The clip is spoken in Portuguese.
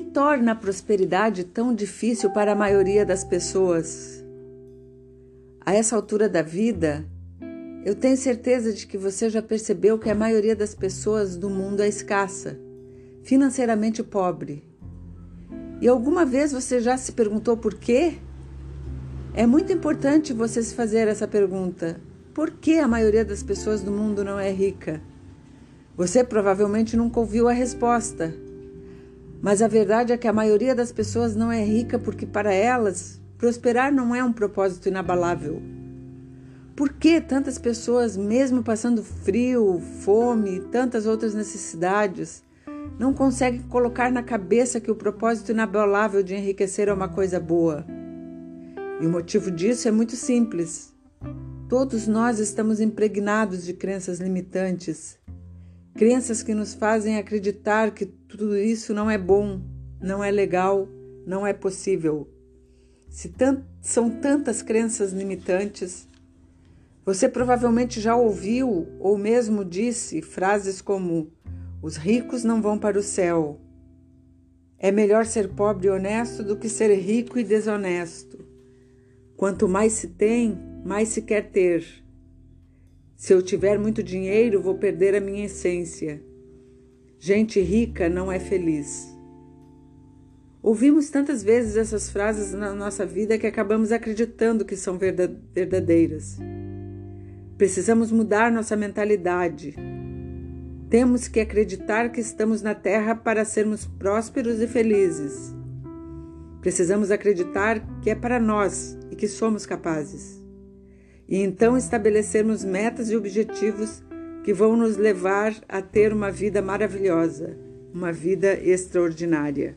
torna a prosperidade tão difícil para a maioria das pessoas? A essa altura da vida, eu tenho certeza de que você já percebeu que a maioria das pessoas do mundo é escassa, financeiramente pobre. E alguma vez você já se perguntou por quê? É muito importante você se fazer essa pergunta. Por que a maioria das pessoas do mundo não é rica? Você provavelmente nunca ouviu a resposta. Mas a verdade é que a maioria das pessoas não é rica porque, para elas, prosperar não é um propósito inabalável. Por que tantas pessoas, mesmo passando frio, fome e tantas outras necessidades, não conseguem colocar na cabeça que o propósito inabalável de enriquecer é uma coisa boa? E o motivo disso é muito simples. Todos nós estamos impregnados de crenças limitantes Crenças que nos fazem acreditar que tudo isso não é bom, não é legal, não é possível. Se tant são tantas crenças limitantes, você provavelmente já ouviu ou mesmo disse frases como: os ricos não vão para o céu. É melhor ser pobre e honesto do que ser rico e desonesto. Quanto mais se tem, mais se quer ter. Se eu tiver muito dinheiro, vou perder a minha essência. Gente rica não é feliz. Ouvimos tantas vezes essas frases na nossa vida que acabamos acreditando que são verdadeiras. Precisamos mudar nossa mentalidade. Temos que acreditar que estamos na Terra para sermos prósperos e felizes. Precisamos acreditar que é para nós e que somos capazes e então estabelecermos metas e objetivos que vão nos levar a ter uma vida maravilhosa, uma vida extraordinária.